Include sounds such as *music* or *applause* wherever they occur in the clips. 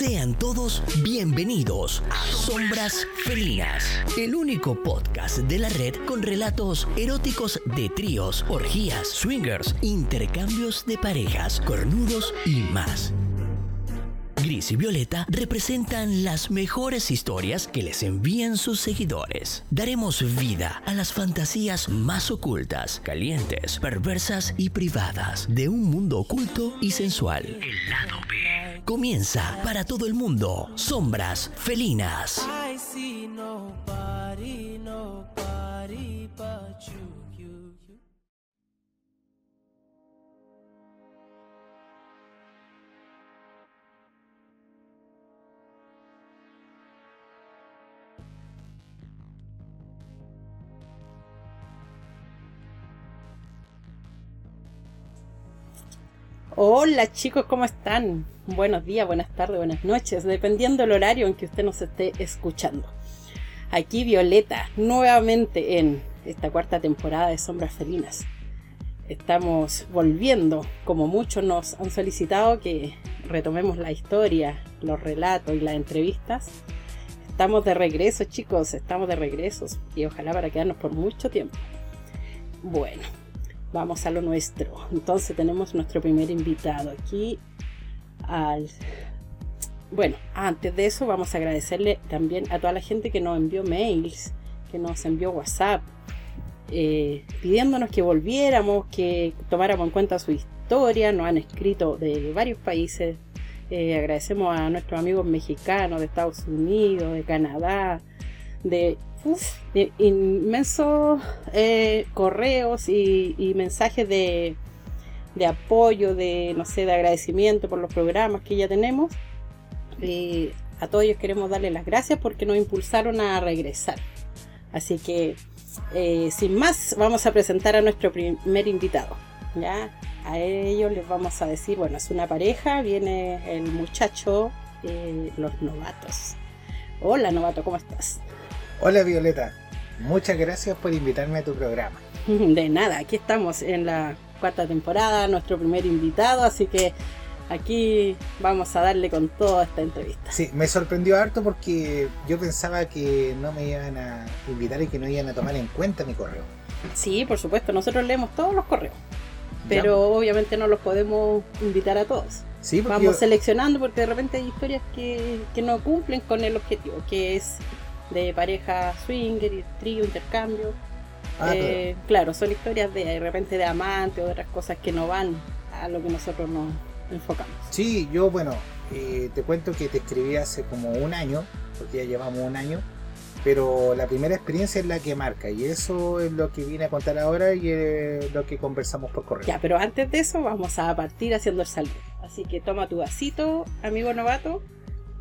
Sean todos bienvenidos a Sombras Felinas, el único podcast de la red con relatos eróticos de tríos, orgías, swingers, intercambios de parejas, cornudos y más. Gris y Violeta representan las mejores historias que les envían sus seguidores. Daremos vida a las fantasías más ocultas, calientes, perversas y privadas de un mundo oculto y sensual. El lado B. Comienza para todo el mundo. Sombras felinas. Hola chicos, ¿cómo están? Buenos días, buenas tardes, buenas noches, dependiendo del horario en que usted nos esté escuchando. Aquí Violeta, nuevamente en esta cuarta temporada de Sombras Felinas. Estamos volviendo, como muchos nos han solicitado que retomemos la historia, los relatos y las entrevistas. Estamos de regreso chicos, estamos de regreso y ojalá para quedarnos por mucho tiempo. Bueno, vamos a lo nuestro. Entonces tenemos nuestro primer invitado aquí al... Bueno, antes de eso vamos a agradecerle también a toda la gente que nos envió mails, que nos envió WhatsApp, eh, pidiéndonos que volviéramos, que tomáramos en cuenta su historia. Nos han escrito de varios países. Eh, agradecemos a nuestros amigos mexicanos de Estados Unidos, de Canadá, de de inmensos eh, correos y, mensajes de, de apoyo, de no sé, de agradecimiento por los programas que ya tenemos. Y a todos ellos queremos darles las gracias porque nos impulsaron a regresar. Así que, eh, sin más, vamos a presentar a nuestro primer invitado. ¿ya? A ellos les vamos a decir, bueno, es una pareja, viene el muchacho, eh, los novatos. Hola novato, ¿cómo estás? Hola Violeta, muchas gracias por invitarme a tu programa. *laughs* De nada, aquí estamos en la cuarta temporada, nuestro primer invitado, así que aquí vamos a darle con toda esta entrevista. Sí, me sorprendió harto porque yo pensaba que no me iban a invitar y que no iban a tomar en cuenta mi correo. Sí, por supuesto, nosotros leemos todos los correos, pero obviamente no los podemos invitar a todos. Sí, Vamos yo- seleccionando porque de repente hay historias que, que no cumplen con el objetivo, que es de pareja swinger, y trío, intercambio. Ah, Eh, claro, son historias de, de repente de amante o de otras cosas que no van a lo que nosotros nos enfocamos. Sí, yo bueno, eh, te cuento que te escribí hace como un año, porque ya llevamos un año, pero la primera experiencia es la que marca y eso es lo que vine a contar ahora y es lo que conversamos por correo. Ya, pero antes de eso vamos a partir haciendo el saludo. Así que toma tu vasito, amigo novato.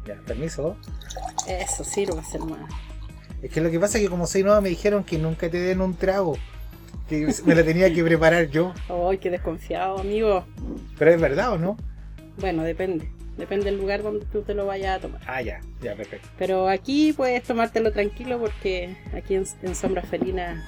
Ya, permiso. Eso sirve ser más. Es que lo que pasa es que como soy nueva me dijeron que nunca te den un trago, que me la tenía que preparar yo, Ay, qué desconfiado, amigo. pero es verdad o no? Bueno, depende. Depende del lugar donde tú te lo vayas a tomar. Ah, ya, ya, perfecto. Pero aquí puedes tomártelo tranquilo porque aquí en, en Sombra Felina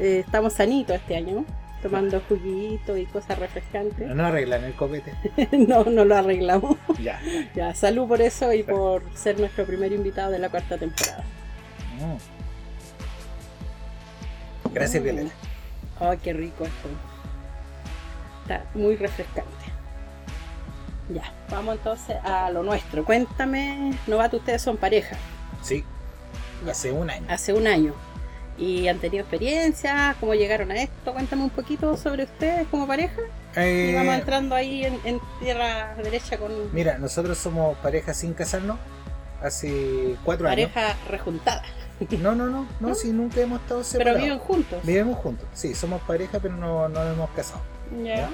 eh, estamos sanitos este año, ¿no? Tomando juguito y cosas refrescantes. No arreglan el copete. *laughs* no, no lo arreglamos. Ya. *laughs* Ya, salud por eso y por ser nuestro primer invitado de la cuarta temporada. Mm. Gracias. Violeta. Ay, qué rico esto. Está muy refrescante. Ya, vamos entonces a lo nuestro. Cuéntame, novato, ustedes son pareja Sí, hace un año. hace un año y han tenido experiencia, cómo llegaron a esto. Cuéntame un poquito sobre ustedes como pareja y vamos Eh, entrando ahí en, en tierra derecha con mira, nosotros somos pareja sin casarnos hace cuatro pareja rejuntada, años. No, no, no, no, *laughs* si nunca hemos estado pero separados. viven juntos. Vivimos juntos, sí, somos pareja, pero no, no nos hemos casado. Ya. ¿Ya?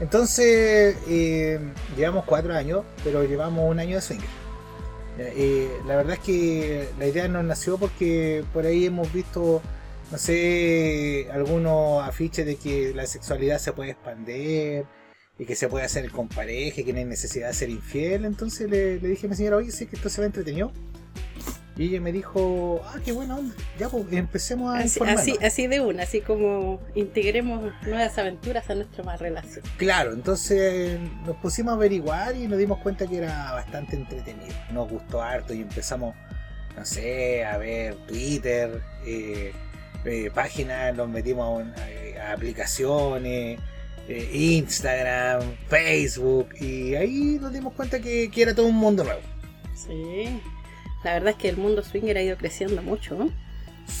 Entonces, eh, llevamos cuatro años, pero llevamos un año de swinger. Eh, la verdad es que la idea nos nació porque por ahí hemos visto, no sé, algunos afiches de que la sexualidad se puede expandir y que se puede hacer con pareja y que no hay necesidad de ser infiel. Entonces le, le dije a mi señora, oye, sí que esto se ve entretenido. Y ella me dijo, ah, qué buena onda. Ya, pues empecemos a Así, así, así de una, así como integremos nuevas aventuras a nuestra más relación. Claro, entonces nos pusimos a averiguar y nos dimos cuenta que era bastante entretenido. Nos gustó harto y empezamos, no sé, a ver Twitter, eh, eh, páginas, nos metimos a, un- a- a aplicaciones, eh, Instagram, Facebook y ahí nos dimos cuenta que, que era todo un mundo nuevo. Sí. La verdad es que el mundo swinger ha ido creciendo mucho, ¿no?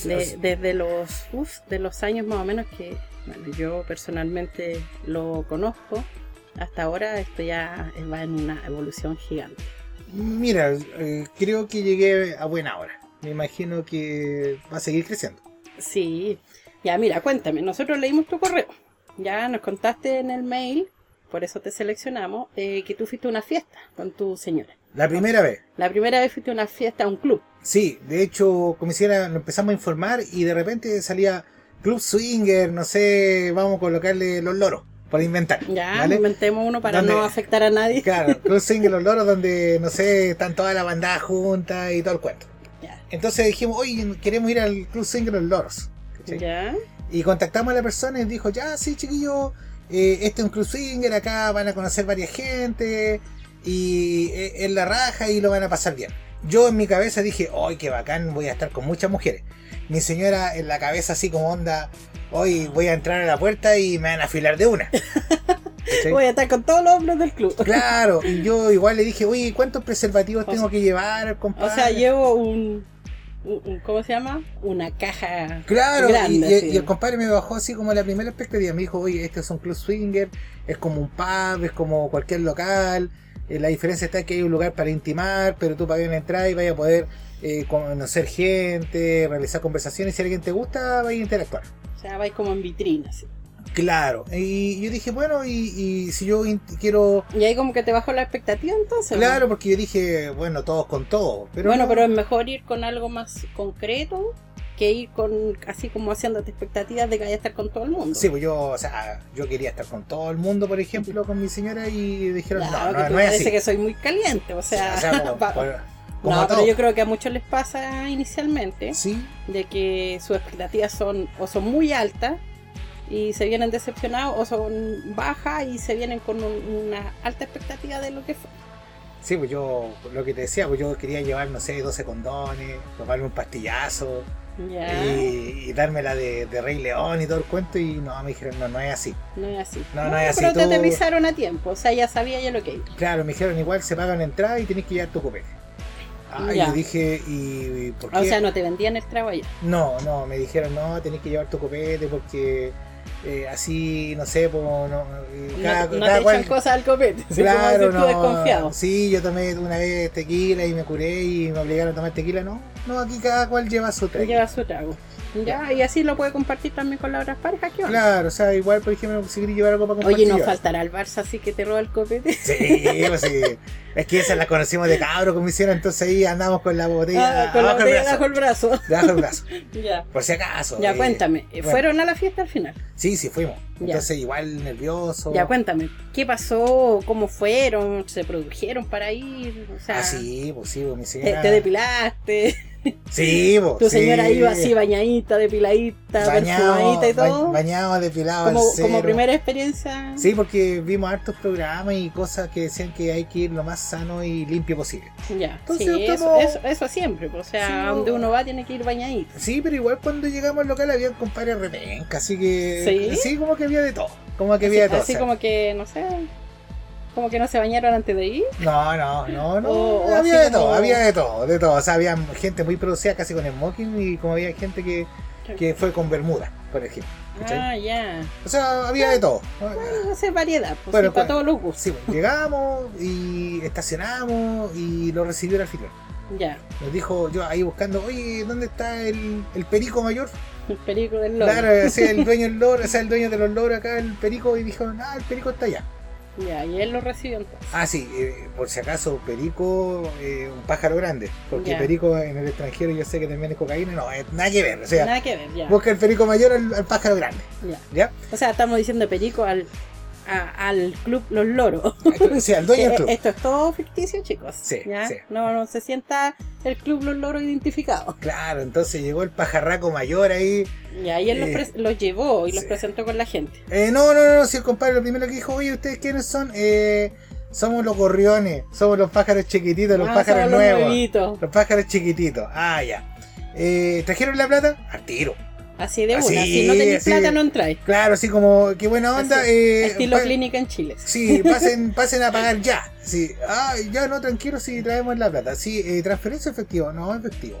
De- desde los, uf, de los años más o menos que bueno, yo personalmente lo conozco, hasta ahora esto ya va en una evolución gigante. Mira, eh, creo que llegué a buena hora. Me imagino que va a seguir creciendo. Sí, ya mira, cuéntame, nosotros leímos tu correo, ya nos contaste en el mail, por eso te seleccionamos, eh, que tú fuiste a una fiesta con tu señora. La primera vez. La primera vez fuiste a una fiesta a un club. Sí, de hecho, como hiciera, nos empezamos a informar y de repente salía Club Swinger, no sé, vamos a colocarle los loros, por inventar. Ya, ¿vale? inventemos uno para no afectar a nadie. Claro, *laughs* Club Swinger, los loros, donde, no sé, están toda la bandada junta y todo el cuento. Ya. Entonces dijimos, oye, queremos ir al Club Swinger, los loros. ¿cachai? Ya. Y contactamos a la persona y dijo, ya, sí, chiquillo, eh, este es un Club Swinger, acá van a conocer varias gente y eh, es la raja y lo van a pasar bien. Yo en mi cabeza dije, ¡ay, qué bacán! Voy a estar con muchas mujeres. Mi señora en la cabeza así como onda, hoy voy a entrar a la puerta y me van a afilar de una. *laughs* Voy a estar con todos los hombres del club. Claro, y yo igual le dije, oye, ¿cuántos preservativos O tengo sea- que llevar, O compadre? sea, llevo un- ¿Cómo se llama? Una caja Claro, grande. y, y- y el compadre me bajó así como la primera expectativa. Me dijo, oye, este es un club swinger, es como un pub, es como cualquier local. Eh, la diferencia está que hay un lugar para intimar, pero tú pagas una entrada y vayas a poder eh, conocer gente, realizar conversaciones. Si alguien te gusta, vaya a interactuar. O sea, vais como en vitrina. así. Claro, y yo dije, bueno, y, y si yo quiero. Y ahí como que te bajó la expectativa entonces. Claro, ¿no? porque yo dije, bueno, todos con todo. Pero bueno, no. pero es mejor ir con algo más concreto que ir con así como haciéndote expectativas de que vaya a estar con todo el mundo. Sí, pues yo, o sea, yo quería estar con todo el mundo, por ejemplo, con mi señora, y dijeron, Claro, no, que no, tú no es parece así. que soy muy caliente, o sea, O sea, como- *laughs* pa- por- como no, pero yo creo que a muchos les pasa inicialmente Sí, de que sus expectativas son o son muy altas y se vienen decepcionados o son bajas y se vienen con un- una alta expectativa de lo que fue. sí, pues yo, lo que te decía, pues yo quería llevar, no sé, 12 condones, tomarme un pastillazo y, y dármela de, de Rey León y todo el cuento, y no, me dijeron, no, no es así. no es así. No, no es así, Pero te aterrizaron a tiempo, o sea, ya sabía ya lo que iba. Claro, me dijeron, igual se paga la entrada y tenés que llevar tu copete. Ah, y yo dije, ¿y por qué? O sea, no te vendían el trago allá. No, no, me dijeron, no, tenés que llevar tu copete porque eh, así, no sé, no, eh, No, cada, no cada te cual- echan cosas al copete. *laughs* como Claro, tú no. desconfiado. Sí, yo tomé una vez tequila y me curé y me obligaron a tomar tequila, no. No, aquí cada cual lleva su trago. Lleva su trago. Ya, y así lo puede compartir también con las otras parejas que van. Claro, o sea, igual, por ejemplo, si queréis llevar algo para compartir. Oye, lleva. faltará el Barça así que te roba el copete. Sí, pues sí. Es que esas las conocimos de cabro, como hicieron, entonces ahí andamos con la botella Ah, con la botella brazo. bajo el brazo. Debajo del brazo, *laughs* ya. por si acaso. Ya, eh, cuéntame. bueno. ¿Fueron a la fiesta al final? Sí, sí, fuimos. Ya. Entonces, igual nervioso. Ya, cuéntame. ¿Qué pasó? ¿Cómo fueron? ¿Se produjeron para ir? O sea, Ah, sí, pues sí, pues mi te, te depilaste. Sí. *laughs* Tu sí. señora iba así bañadita, depiladita, perfumadita y todo. bañado, depilado. como, como primera experiencia. Sí, porque vimos hartos programas y cosas que decían que hay que ir lo más sano y limpio posible. Ya, Entonces, sí, eso, como- eso, eso siempre. O sea, Sí, donde uno va tiene que ir bañadito. Sí, pero igual cuando llegamos al local había un compadre repenca, así que. ¿Sí? como que había de todo. Como que había de Así, todo. así o sea. como que, no sé, como que no se bañaron antes de ir. No, no, no, no. O- había de todo, como- había de todo, de todo. O sea, había gente muy producida casi con smoking y como había gente que, que fue con bermuda, por ejemplo. ¿cachai? Ah, ya. O sea, había de todo. Bueno, variedad, pues, Bueno, sí, para cu- todos los gustos. Sí, pues, llegamos y estacionamos y lo recibió el anfitrión. Ya, Nos dijo, yo ahí buscando, oye, ¿dónde está el, el perico mayor? el perico del loro. Claro, o sea, el *laughs* dueño del loro, o sea, el dueño de los loros acá, el perico, y dijo, ah, el perico está allá. Ya, y él lo recibió entonces. Ah, sí, eh, por si acaso, perico, eh, un pájaro grande. Porque Ya. perico en el extranjero yo sé que también es cocaína, no, eh, nada que ver. O sea, Nada que ver, ya. busca el perico mayor al, al pájaro grande. ya. ¿Ya? O sea, estamos diciendo perico al a- al club Los Loros. Dueño del *laughs* Eh, club. Esto es todo ficticio, chicos. Sí, ¿ya? sí. No, no se sienta el club Los Loros identificado. Claro, entonces llegó el pajarraco mayor ahí. Y ahí él los, Eh, los llevó y los presentó con la gente. Eh, no, no, no, si el compadre lo primero que dijo, oye, ¿ustedes quiénes son? Eh, somos los gorriones, somos los pájaros chiquititos, los Ah, pájaros los nuevos. nuevitos. Los pájaros chiquititos. Ah, ya. Eh, ¿Trajeron la plata? Al tiro. Así de Así, una. si no tenéis así. plata, no entráis. Claro, así como, qué buena onda. Así, eh, Estilo clínica en Chile. Sí, pasen, *laughs* pasen a pagar ya. Sí. Ah, ya no, tranquilo si traemos la plata. Sí, eh, transferencia efectivo, no efectivo.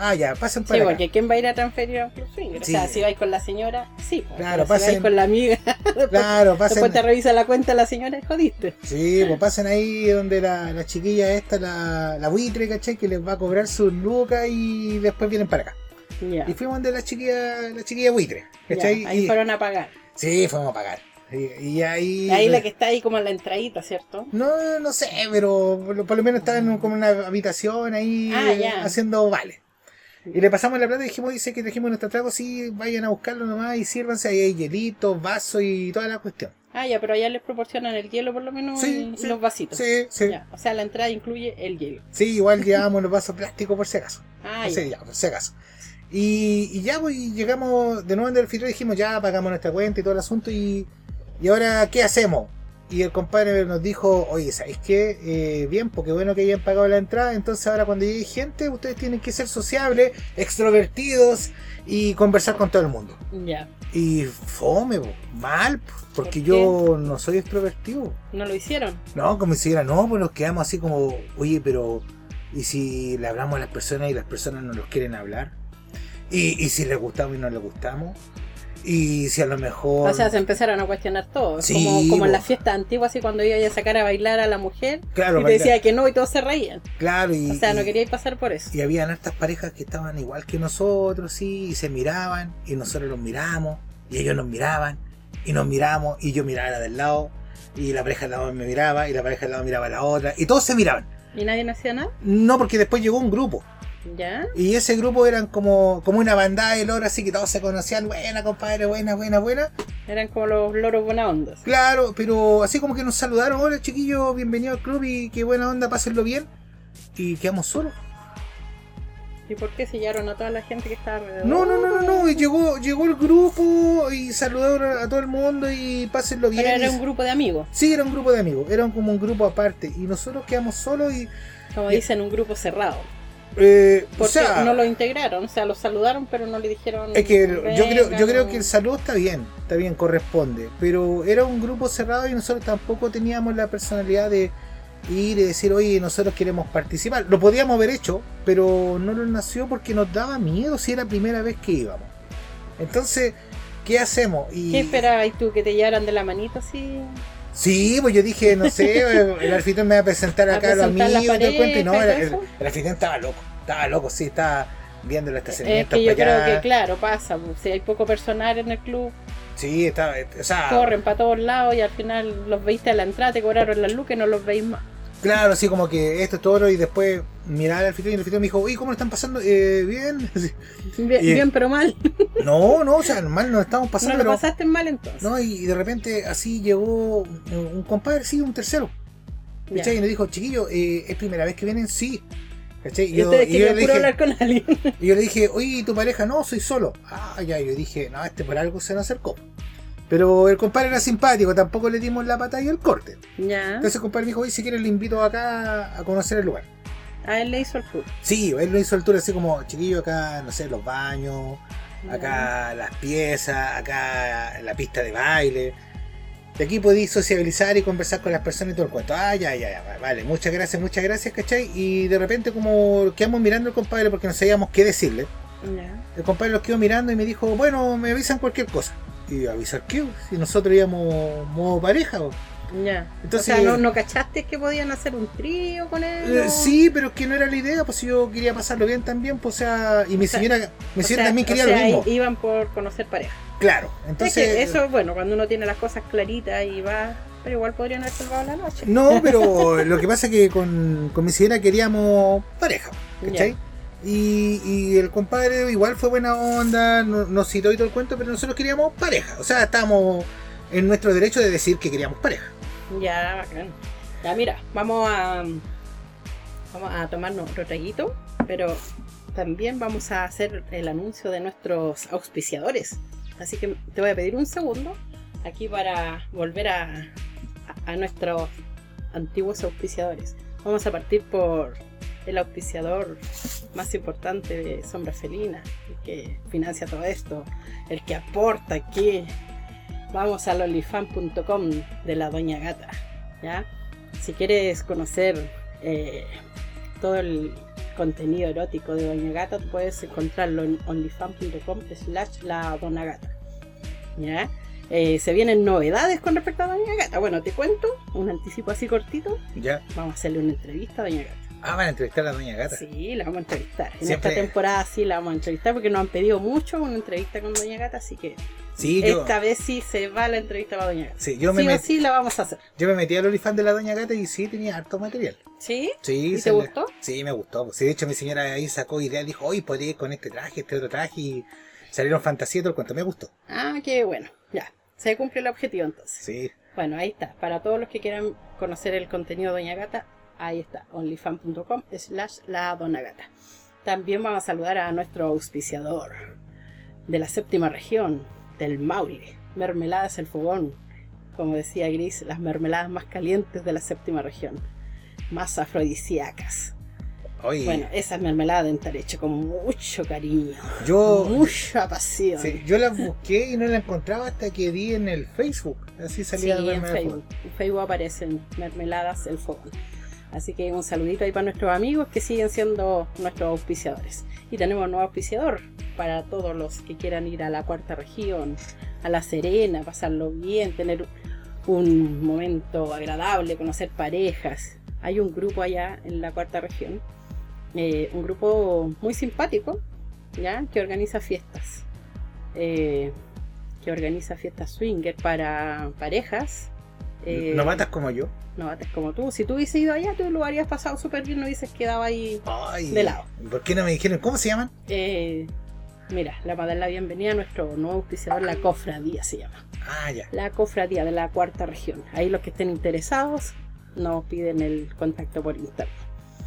Ah, ya, pasen Sí, para acá. porque ¿quién va a ir a transferir a? Sí. O sea, si vais con la señora, sí. pues, Claro, pero si vais pasen- con la amiga, *laughs* después, Claro, pasen. después te revisa la cuenta la señora y jodiste. Sí, pues pasen ahí donde la, la chiquilla esta, la, la buitre, ¿cachai? Que les va a cobrar sus lucas y después vienen para acá. Y fuimos donde la chiquilla, la chiquilla buitre, ahí Y- fueron a pagar. Sí, fuimos a pagar. Y, y ahí... Ahí la que está ahí como en la entradita, ¿cierto? No, no sé, pero por lo, menos estaba en como una habitación ahí Ah, eh, haciendo vale. Y le pasamos la plata y dijimos, dice que trajimos nuestro trago, sí, vayan a buscarlo nomás y sírvanse, ahí hay hielitos, vasos y toda la cuestión. Ah, ya, pero allá les proporcionan el hielo por lo menos Sí, y, sí. los vasitos. Sí, sí. Ya, o sea, la entrada incluye el hielo. Sí, igual llevábamos los vasos plásticos por si acaso. Ah, ya, por si acaso. Y, y ya, pues, y llegamos de nuevo en el anfitrión y dijimos, ya pagamos nuestra cuenta y todo el asunto. Y, y ahora, ¿qué hacemos? Y el compadre nos dijo, oye, ¿sabéis qué? Eh, bien, porque bueno que hayan pagado la entrada. Entonces ahora cuando llegue gente, ustedes tienen que ser sociables, extrovertidos y conversar con todo el mundo. Ya. Y fome, po, mal, po, porque ¿Por yo no soy extrovertido. ¿No lo hicieron? No, como si era, no, pues nos quedamos así como, oye, pero ¿y si le hablamos a las personas y las personas no nos quieren hablar? ¿Y, y si les gustamos y no les gustamos? ¿Y si a lo mejor... O sea, se empezaron a cuestionar todo. Sí, como, como en las fiestas antiguas, así cuando iba a sacar a bailar a la mujer claro, y te decía que no y todos se reían. claro, y, O sea, no y- queríais pasar por eso. y habían hartas parejas que estaban igual que nosotros, sí, y se miraban, y nosotros los miramos, y ellos nos miraban, y nos miramos, y yo miraba a la del lado, y la pareja al lado me miraba, y la pareja al lado miraba a la otra, y todos se miraban. ¿Y nadie no hacía nada? No, porque después llegó un grupo. ¿Ya? Y ese grupo eran como, como una bandada de loros, así que todos se conocían, buena compadre, buena, buena, buena. Eran como los loros buena onda. Claro, pero así como que nos saludaron, hola chiquillos, bienvenido al club y qué buena onda, pásenlo bien. Y quedamos solos. ¿Y por qué sellaron a toda la gente que estaba alrededor? No, no, no, no, no, llegó, llegó el grupo y saludaron a todo el mundo y pásenlo bien. Pero era un grupo de amigos. Sí, era un grupo de amigos, era como un grupo aparte. Y nosotros quedamos solos y... Como dicen, un grupo cerrado. Eh, o Porque sea, no lo integraron. O sea, los saludaron, pero no le dijeron. Es que yo creo, yo creo que el saludo está bien, está bien, corresponde. Pero era un grupo cerrado y nosotros tampoco teníamos la personalidad de ir y decir, oye, nosotros queremos participar. Lo podíamos haber hecho, pero no nos nació porque nos daba miedo si era la primera vez que íbamos. Entonces, ¿qué hacemos? Y, ¿Qué esperabas tú? ¿Que te llevaran de la manito así? Sí, pues yo dije, no sé, *laughs* el anfitrión me va a presentar A acá a los presentar amigos y no, el, el, el anfitrión estaba loco, estaba loco, sí, estaba viendo el Es estacionamiento. que yo para creo allá. que, claro, pasa. pues, Si hay poco personal en el club, Sí, estaba, o sea, corren para todos lados y al final los veiste a la entrada, te cobraron las luces y no los veis más. Claro, así como que esto es todo y después mirar al anfitrión y el anfitrión me dijo, oye, ¿cómo lo están pasando? Eh, bien. *laughs* Bien, Y- bien, pero mal. *laughs* No, no, o sea, normal nos estamos No pasando, lo pero... pasaste mal entonces. No, y de repente así llegó un un compadre, sí, un tercero. Y nos dijo, chiquillo, eh, ¿es primera vez que vienen? Sí. ¿Cachai? Y yo, y yo querían le dije, hablar con alguien. *laughs* y yo le dije, oye, ¿y tu pareja? No, soy solo. Ah, ya, y yo dije, no, este por algo se nos acercó. Pero el compadre era simpático, tampoco le dimos la pata y el corte. ya. Entonces el compadre me dijo, oye, si quieres le invito acá a conocer el lugar. A él le hizo el club. Sí, él lo hizo el tour así como, chiquillo, acá, no sé, los baños, acá las piezas, acá la pista de baile. De aquí podéis sociabilizar y conversar con las personas y todo el cuento. Ah, ya, ya, ya, vale, muchas gracias, muchas gracias, ¿cachai? Y de repente como quedamos mirando al compadre porque no sabíamos qué decirle. El compadre los quedó mirando y me dijo, bueno, me avisan cualquier cosa. Y yo, avisar qué, si nosotros íbamos modo pareja. o- Ya. Entonces- o sea, ¿no, ¿no cachaste que podían hacer un trío con él? Eh, sí, pero es que no era la idea, pues yo quería pasarlo bien también, pues o sea, y mi O sea, señora, mi señora también quería lo mismo. Iban por conocer pareja. Claro, Es entonces. que eso es bueno, cuando uno tiene las cosas claritas y va. Pero igual podrían haber salvado la noche. No, *laughs* pero lo que pasa es que con, con mi señora queríamos pareja, ¿cachai? Y, y el compadre igual fue buena onda, no- nos citó y todo el cuento, pero nosotros queríamos pareja. O sea, estábamos en nuestro derecho de decir que queríamos pareja. Ya, bacán. Ya, mira, vamos a. Vamos a tomarnos otro traguito, pero también vamos a hacer el anuncio de nuestros auspiciadores. Así que te voy a pedir un segundo aquí para volver a nuestros antiguos auspiciadores. Vamos a partir por el auspiciador más importante de Sombra Felina, el que financia todo esto, el que aporta aquí. Vamos al olifan.com de la Doña Gata. ¿ya? Si quieres conocer eh, todo el contenido erótico de Doña Gata, puedes encontrarlo en onlyfan.com slash la Dona Gata. ¿ya? Eh, se vienen novedades con respecto a Doña Gata. Bueno, te cuento, un anticipo así cortito. ¿Ya? Vamos a hacerle una entrevista a Doña Gata. Ah, van a entrevistar a la Doña Gata. Sí, la vamos a entrevistar. En Siempre- esta temporada sí la vamos a entrevistar porque nos han pedido mucho una entrevista con Doña Gata, así que Sí, yo, esta vez sí se va la entrevista para Doña Gata. sí, yo, me sí o met- sí la vamos a hacer. yo me metí al OnlyFans de la Doña Gata y sí tenía harto material. ¿Sí? Sí, ¿Y se te le- gustó? Sí, me gustó. pues. Sí, de hecho, mi señora ahí sacó ideas, dijo, hoy podría ir con este traje, este otro traje, y salieron fantasías y todo el cuento. Me gustó. Ah, qué bueno. Ya, se cumple el objetivo entonces. Sí. Bueno, ahí está. Para todos los que quieran conocer el contenido de Doña Gata, ahí está. onlyfan.com slash la Dona Gata. También vamos a saludar a nuestro auspiciador de la séptima región, del Maule. Mermeladas El Fogón. Como decía Gris, las mermeladas más calientes de la séptima región. Más afrodisíacas. Oye, Bueno, esas mermeladas deben estar hechas con mucho cariño. yo, mucha pasión. sí, yo las busqué y no las encontraba hasta que vi en el Facebook. Así Sí, salía la en mermelada de Facebook. En Facebook aparecen mermeladas el fogón. Así que un saludito ahí para nuestros amigos que siguen siendo nuestros auspiciadores. Y tenemos un nuevo auspiciador para todos los que quieran ir a la cuarta región, a La Serena, pasarlo bien, tener un momento agradable, conocer parejas. Hay un grupo allá en la cuarta región, eh, un grupo muy simpático, ¿ya? que organiza fiestas. Eh, que organiza fiestas swinger para parejas. Eh, ¿No matas como yo? novatas como tú. Si tú hubieses ido allá, tú lo habrías pasado súper bien, no hubieses quedado ahí. Ay, De lado. ¿Por qué no me dijeron cómo se llaman? Eh, mira, la para dar la bienvenida a nuestro nuevo auspiciador, la cofradía se llama. Ah, ya. La cofradía de la cuarta región. Ahí los que estén interesados nos piden el contacto por interno.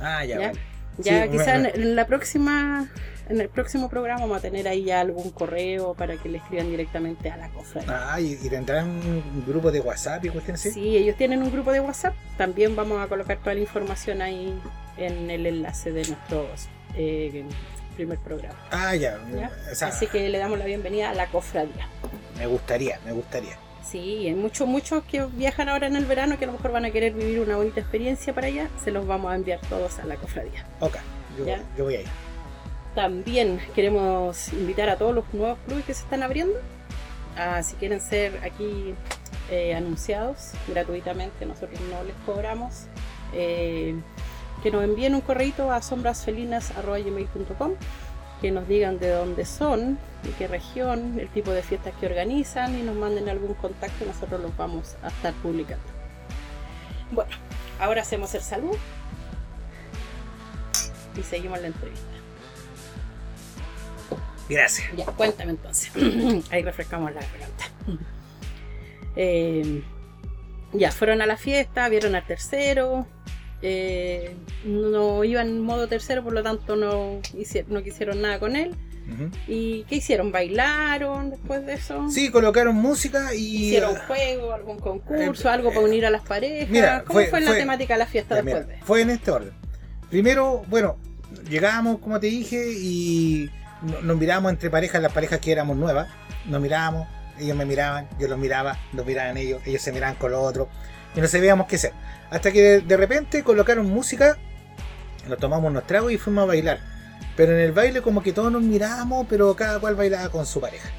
Ah, ya, ¿Ya? vale. Ya Sí, quizá bueno. en, en la próxima, en el próximo programa vamos a tener ahí ya algún correo para que le escriban directamente a la cofradía. Ah, y, y tendrán un grupo de WhatsApp y cuestiones así. Sí, ellos tienen un grupo de WhatsApp. También vamos a colocar toda la información ahí en el enlace de nuestro eh, primer programa. Ah, ya. ¿ya? O sea, Así que le damos la bienvenida a la cofradía. me gustaría, me gustaría. Sí, hay muchos, muchos que viajan ahora en el verano que a lo mejor van a querer vivir una bonita experiencia para allá. Se los vamos a enviar todos a la cofradía. Ok, yo, voy a ir. También queremos invitar a todos los nuevos clubes que se están abriendo. a, si quieren ser aquí eh, anunciados gratuitamente, nosotros no les cobramos. eh, que nos envíen un correito a sombrasfelinas.gmail.com que nos digan de dónde son, de qué región, el tipo de fiestas que organizan y nos manden algún contacto nosotros los vamos a estar publicando. Bueno, ahora hacemos el salud y seguimos la entrevista. Gracias. Ya, cuéntame entonces. *clears throat* Ahí refrescamos la garganta. *laughs* Eh, ya, fueron a la fiesta, vieron al tercero. Eh, no iban en modo tercero, por lo tanto no, hici- no quisieron nada con él. ¿Y qué hicieron? ¿Bailaron después de eso? Sí, colocaron música y. ¿Hicieron juego, algún concurso, eh, algo para eh, unir a las parejas? mira, ¿Cómo fue- fue, la fue- temática de la fiesta ya, después mira, de? fue en este orden. Primero, bueno, llegamos, como te dije, y no- nos mirábamos entre parejas, las parejas que éramos nuevas. Nos mirábamos, ellos me miraban, yo los miraba, los miraban ellos, ellos se miraban con los otros. Y no sabíamos qué hacer. Hasta que de, de repente colocaron música, nos tomamos unos tragos y fuimos a bailar. Pero en el baile como que todos nos mirábamos, pero cada cual bailaba con su pareja.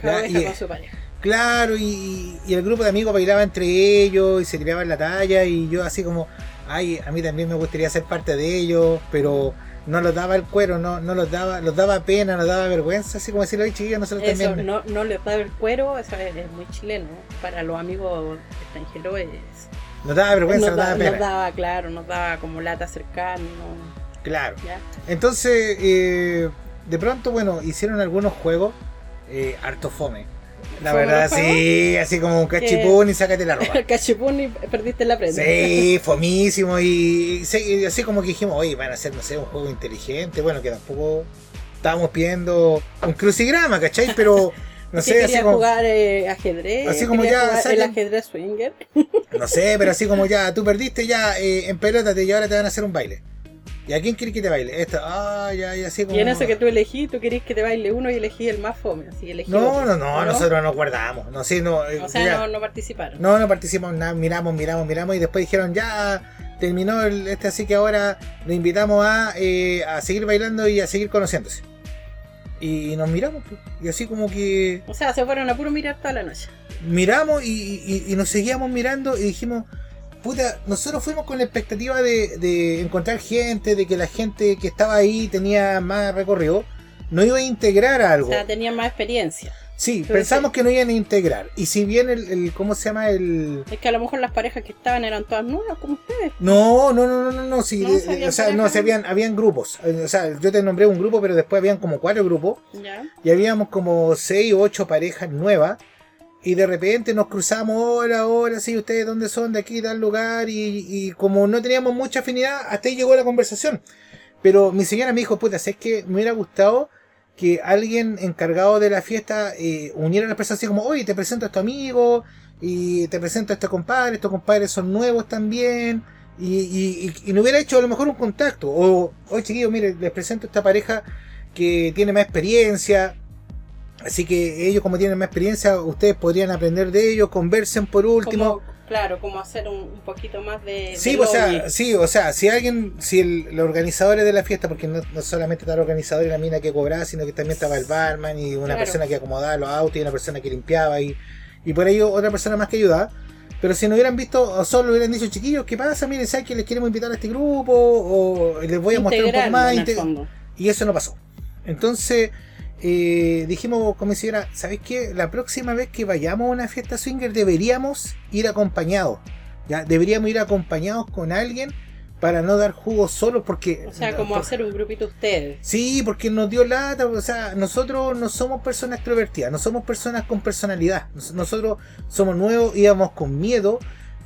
Cada Ya, pareja y- con su pareja. Claro, y, y el grupo de amigos bailaba entre ellos y se tiraban la talla y yo así como, ay, a mí también me gustaría ser parte de ellos, pero no los daba el cuero, no, no los daba, los daba pena, nos daba vergüenza, así como decirlo, ay chiquillos, nosotros Eso, también. no, no le da el cuero, eso es, es muy chileno. Para los amigos extranjeros es, Nos daba vergüenza, nos, nos, da- daba pena. nos daba, claro, nos daba como lata cercano. Claro. ¿ya? Entonces, eh, de pronto, bueno, hicieron algunos juegos, eh, harto fome. La ¿Fue un verdad, sí, así como un cachipún y sácate la ropa. *laughs* Cachipún y perdiste la prenda. Sí, fomísimo y, sí, y así como que dijimos, oye, van a hacer, no sé, un juego inteligente, bueno, que tampoco estábamos pidiendo un crucigrama, ¿cachai? Pero, *laughs* no ¿Que sé, así como, jugar eh, ajedrez? Así como ¿Quería ya jugar el ajedrez swinger? no sé, pero así como ya, tú perdiste, ya, eh, empelótate y ahora te van a hacer un baile. ¿Y a quién quieres que te baile? Ah, ya, y así como... Y en ese que tú elegí, tú querés que te baile uno y elegí el más fome, así elegí No, otro, no, no, nosotros no guardamos, no sé, no... eh, O sea, ya. no, no participaron. No, no participamos nada, miramos, miramos, miramos y después dijeron ya terminó el, este así que ahora lo invitamos a, eh, a seguir bailando y a seguir conociéndose. Y nos miramos, pues, y así como que O sea, se fueron a puro mirar toda la noche. miramos y, y- y nos seguíamos mirando y dijimos, puta, nosotros fuimos con la expectativa de, de encontrar gente, de que la gente que estaba ahí tenía más recorrido, no iba a integrar a O algo. sea, tenían más experiencia. Sí, pero pensamos sí. que no iban a integrar. Y si bien el, el ¿cómo se llama? El... Es que a lo mejor las parejas que estaban eran todas nuevas, como ustedes. No, no, no, no, no, no, sí, No, habían o sea, no, se habían, habían grupos. Eh, O sea, yo te nombré un grupo, pero después habían como cuatro grupos Ya. y habíamos como seis o ocho parejas nuevas y de repente nos cruzamos, hola, hola, sí, ustedes dónde son, de aquí, tal lugar y, como no teníamos mucha afinidad, hasta ahí llegó la conversación. Pero mi señora me dijo, puta, es que me hubiera gustado que alguien encargado de la fiesta eh, uniera a las personas así como, oye, te presento a tu amigo y te presento a este compadre, estos compadres son nuevos también. Y, y, y- y no hubiera hecho a lo mejor un contacto. O, oye chiquillos, mire, les presento a esta pareja que tiene más experiencia. Así que ellos como tienen más experiencia, ustedes podrían aprender de ellos, conversen por último. Como, claro, como hacer un, un poquito más de. Sí, de o sea, sí, o sea, si alguien, si el, los organizadores de la fiesta, porque no, no solamente está el organizador y la mina que cobraba, sino que también estaba el barman y una Claro. persona que acomodaba los autos y una persona que limpiaba y, y por ello otra persona más que ayudaba. Pero si no hubieran visto, o solo hubieran dicho, chiquillos, ¿qué pasa? Miren, ¿sabes que les queremos invitar a este grupo? O les voy a mostrar un poco más. y eso no pasó. Entonces, eh, dijimos con mi señora, ¿sabes qué? La próxima vez que vayamos a una fiesta swinger deberíamos ir acompañados. ¿ya? Deberíamos ir acompañados con alguien para no dar jugo solos porque... O sea, como por- hacer un grupito ustedes. Sí, porque nos dio lata, o sea, nosotros no somos personas extrovertidas, no somos personas con personalidad. Nos- Nosotros somos nuevos, íbamos con miedo,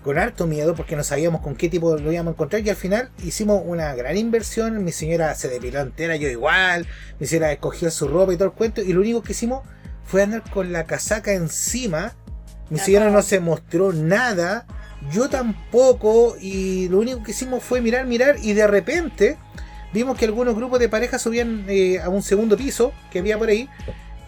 con harto miedo, porque no sabíamos con qué tipo lo íbamos a encontrar, y al final hicimos una gran inversión, mi señora se depiló entera, yo igual, mi señora escogió su ropa y todo el cuento, y lo único que hicimos fue andar con la casaca encima, mi señora no se mostró nada, yo tampoco, y lo único que hicimos fue mirar, mirar, y de repente vimos que algunos grupos de parejas subían eh, a un segundo piso que había por ahí.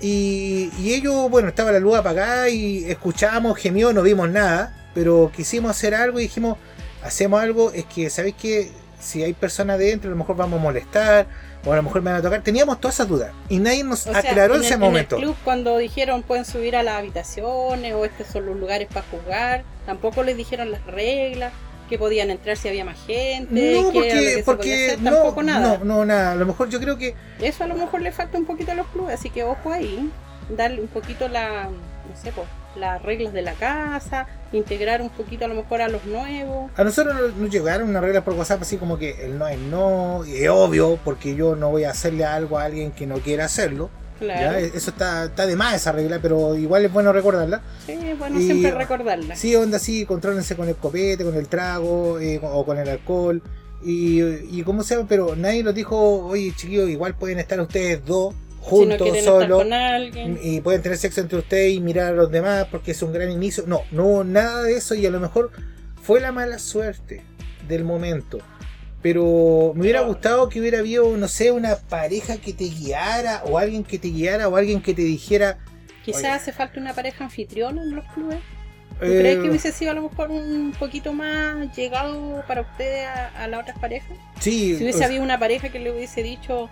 Y, y ellos, bueno, estaba la luz apagada y escuchábamos, gemió, no vimos nada. Pero quisimos hacer algo y dijimos, hacemos algo, es que, ¿sabéis que Si hay personas dentro, a lo mejor vamos a molestar, o a lo mejor me van a tocar. Teníamos todas esas dudas. Y nadie nos O sea, aclaró en ese momento. En el club, cuando dijeron pueden subir a las habitaciones o estos son los lugares para jugar, tampoco les dijeron las reglas, que podían entrar si había más gente, No, que porque, porque hacer, no, tampoco nada. no, no, nada. A lo mejor yo creo que Eso a lo mejor le falta un poquito a los clubes, así que ojo ahí, darle un poquito la, no sé, pues, las reglas de la casa, integrar un poquito a lo mejor a los nuevos. A nosotros nos- llegaron unas reglas por WhatsApp así como que el no es no, y es obvio, porque yo no voy a hacerle algo a alguien que no quiera hacerlo. Claro. ¿ya? Eso está, está de más esa regla, pero igual es bueno recordarla. Sí, es bueno Y- siempre recordarla. Sí, onda así, contrólense con el copete, con el trago eh, o con el alcohol. Y, y como sea, pero nadie nos dijo, oye chiquillos, igual pueden estar ustedes dos si no juntos, con alguien. y pueden tener sexo entre ustedes y mirar a los demás porque es un gran inicio. No, no hubo nada de eso y a lo mejor fue la mala suerte del momento. Pero me hubiera gustado que hubiera habido, no sé, una pareja que te guiara o alguien que te guiara o alguien que te dijera... Quizás hace falta una pareja anfitriona en los clubes. ¿Tú eh, crees que hubiese sido a lo mejor un poquito más llegado para ustedes a, a las otras parejas? sí, Si o hubiese sea, habido una pareja que le hubiese dicho,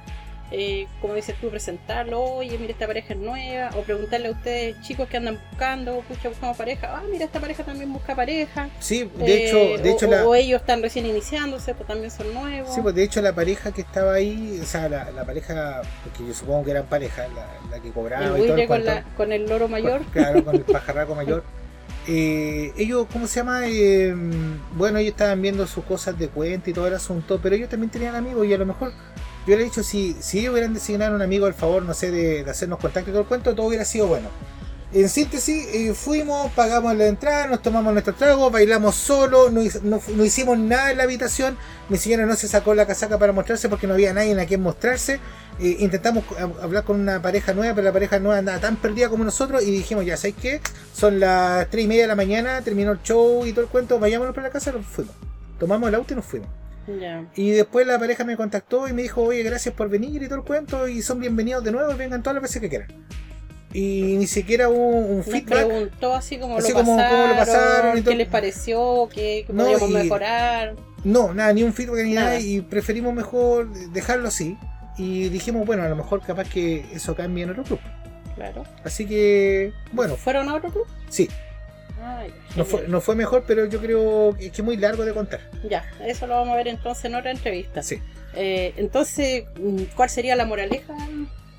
eh, como dices tú, presentarlo, oye, mira, esta pareja es nueva, o preguntarle a ustedes, chicos que andan buscando, pucha, buscamos pareja, ah, mira, esta pareja también busca pareja. sí, de Eh, hecho, de o, hecho o- la... o ellos están recién iniciándose, pues también son nuevos. Sí, pues de hecho la pareja que estaba ahí, o sea, la, la pareja, porque yo supongo que eran pareja, la, la que cobraba el y todo el con, la, con el loro mayor. Con- Claro, con el *laughs* pajarraco mayor. Eh, ellos, ¿cómo se llama? Eh, bueno, ellos estaban viendo sus cosas de cuenta y todo el asunto, pero ellos también tenían amigos y a lo mejor yo le he dicho, si, si hubieran designado un amigo al favor, no sé, de, hacernos contacto todo el cuento, todo hubiera sido bueno. en síntesis, eh, fuimos, pagamos la entrada, nos tomamos nuestro trago, bailamos solo, no, no hicimos nada en la habitación, mi señora no se sacó la casaca para mostrarse porque no había nadie a quien mostrarse. Eh, intentamos hablar con una pareja nueva, pero la pareja nueva andaba tan perdida como nosotros y dijimos, ya, ¿sabes qué? Son las 3 y media de la mañana, terminó el show y todo el cuento, vayámonos para la casa, nos fuimos. Tomamos el auto y nos fuimos. Y después la pareja me contactó y me dijo, oye, gracias por venir y todo el cuento, y son bienvenidos de nuevo, vengan todas las veces que quieran. Y ni siquiera hubo un Nos feedback. preguntó así como Así lo como pasaron, cómo lo pasaron y todo. qué les pareció, qué, No, podríamos y- mejorar. No, nada, ni un feedback ni nada. Nada. y preferimos mejor dejarlo así. Y dijimos, bueno, a lo mejor capaz que eso cambie en otro club. Claro. Así que, bueno, ¿Fueron a otro club? sí, Ah, no fue, genial. no fue mejor, pero yo creo que es muy largo de contar. Ya, eso lo vamos a ver entonces en otra entrevista. Sí. Eh, entonces, mm, ¿cuál sería la moraleja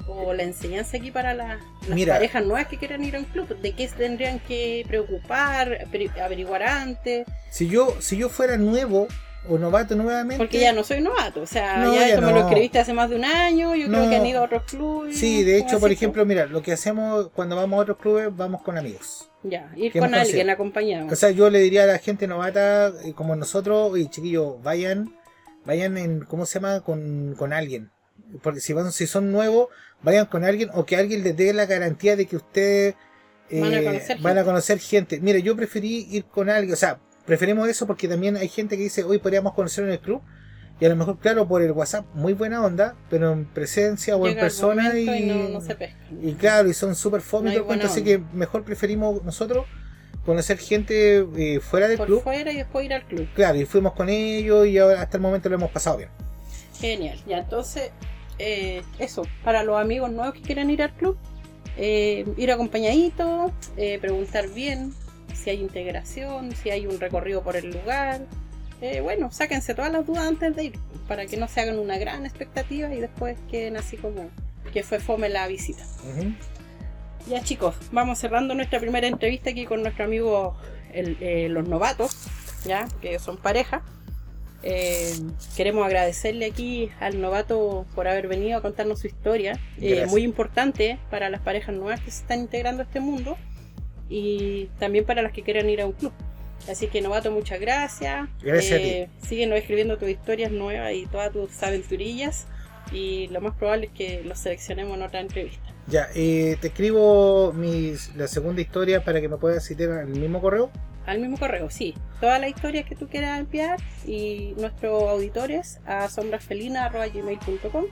o la enseñanza aquí para la- las Mira. parejas nuevas que quieran ir a un club? ¿De qué tendrían que preocupar, averiguar antes? Si yo, si yo fuera nuevo o novato nuevamente. Porque ya no soy novato, o sea, No, ya ya esto me lo escribiste hace más de un año, yo No. creo que han ido a otros clubes. Sí, de hecho, ¿cómo por ejemplo, mira, lo que hacemos cuando vamos a otros clubes, vamos con amigos. Ya, ir con alguien acompañado. O sea, yo le diría a la gente novata, eh, como nosotros, oye, chiquillos, vayan, vayan en, ¿cómo se llama? Con, con alguien. Porque si van, si son nuevos, vayan con alguien o que alguien les dé la garantía de que ustedes eh, Van a conocer van a gente. conocer gente. Mire, yo preferí ir con alguien, o sea, preferimos eso porque también hay gente que dice, hoy podríamos conocer en el club. Y a lo mejor, claro, por el WhatsApp, muy buena onda, pero en presencia o en Llega persona y, y no, no se y claro, y son súper fome No así que mejor preferimos nosotros conocer gente eh, fuera del Por club. fuera y después ir al club. Claro, y fuimos con ellos y ahora hasta el momento lo hemos pasado bien. Genial. Ya, entonces, eh, eso, para los amigos nuevos que quieran ir al club, eh, ir acompañadito, eh, preguntar bien si hay integración, si hay un recorrido por el lugar. Eh, bueno, sáquense todas las dudas antes de ir, para que no se hagan una gran expectativa y después queden así como que fue fome la visita. Ya chicos, vamos cerrando nuestra primera entrevista aquí con nuestro amigo el- eh, los novatos, ya que son pareja. Eh, queremos agradecerle aquí al novato por haber venido a contarnos su historia, eh, muy importante para las parejas nuevas que se están integrando a este mundo y también para las que quieran ir a un club. Así que novato, muchas gracias. Gracias a Eh, Síguenos escribiendo tus historias nuevas y todas tus aventurillas y lo más probable es que los seleccionemos en otra entrevista. Ya, eh, te escribo mis, la segunda historia para que me puedas citar en el mismo correo. Al mismo correo, sí. Todas las historias que tú quieras enviar y nuestros auditores a sombrasfelina.gmail.com.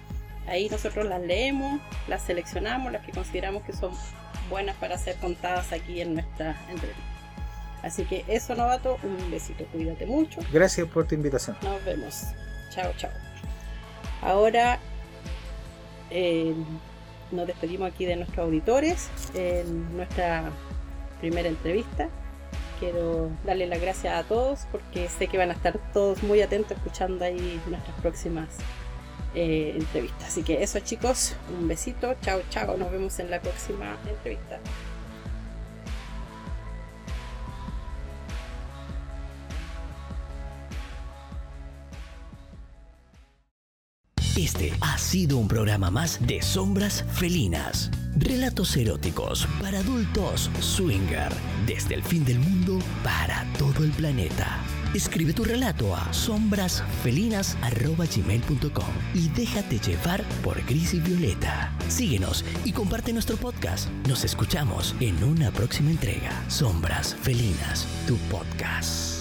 Ahí nosotros las leemos, las seleccionamos, las que consideramos que son buenas para ser contadas aquí en nuestra entrevista. Así que eso, novato, un besito, cuídate mucho. Gracias por tu invitación. Nos vemos. Chao, chao. Ahora eh, nos despedimos aquí de nuestros auditores en nuestra primera entrevista. Quiero darle las gracias a todos porque sé que van a estar todos muy atentos escuchando ahí nuestras próximas eh, entrevistas. Así que eso chicos, un besito, chao, chao, nos vemos en la próxima entrevista. Este ha sido un programa más de Sombras Felinas. Relatos eróticos para adultos swinger. Desde el fin del mundo para todo el planeta. Escribe tu relato a sombrasfelinas.gmail.com y déjate llevar por Gris y Violeta. Síguenos y comparte nuestro podcast. Nos escuchamos en una próxima entrega. Sombras Felinas, tu podcast.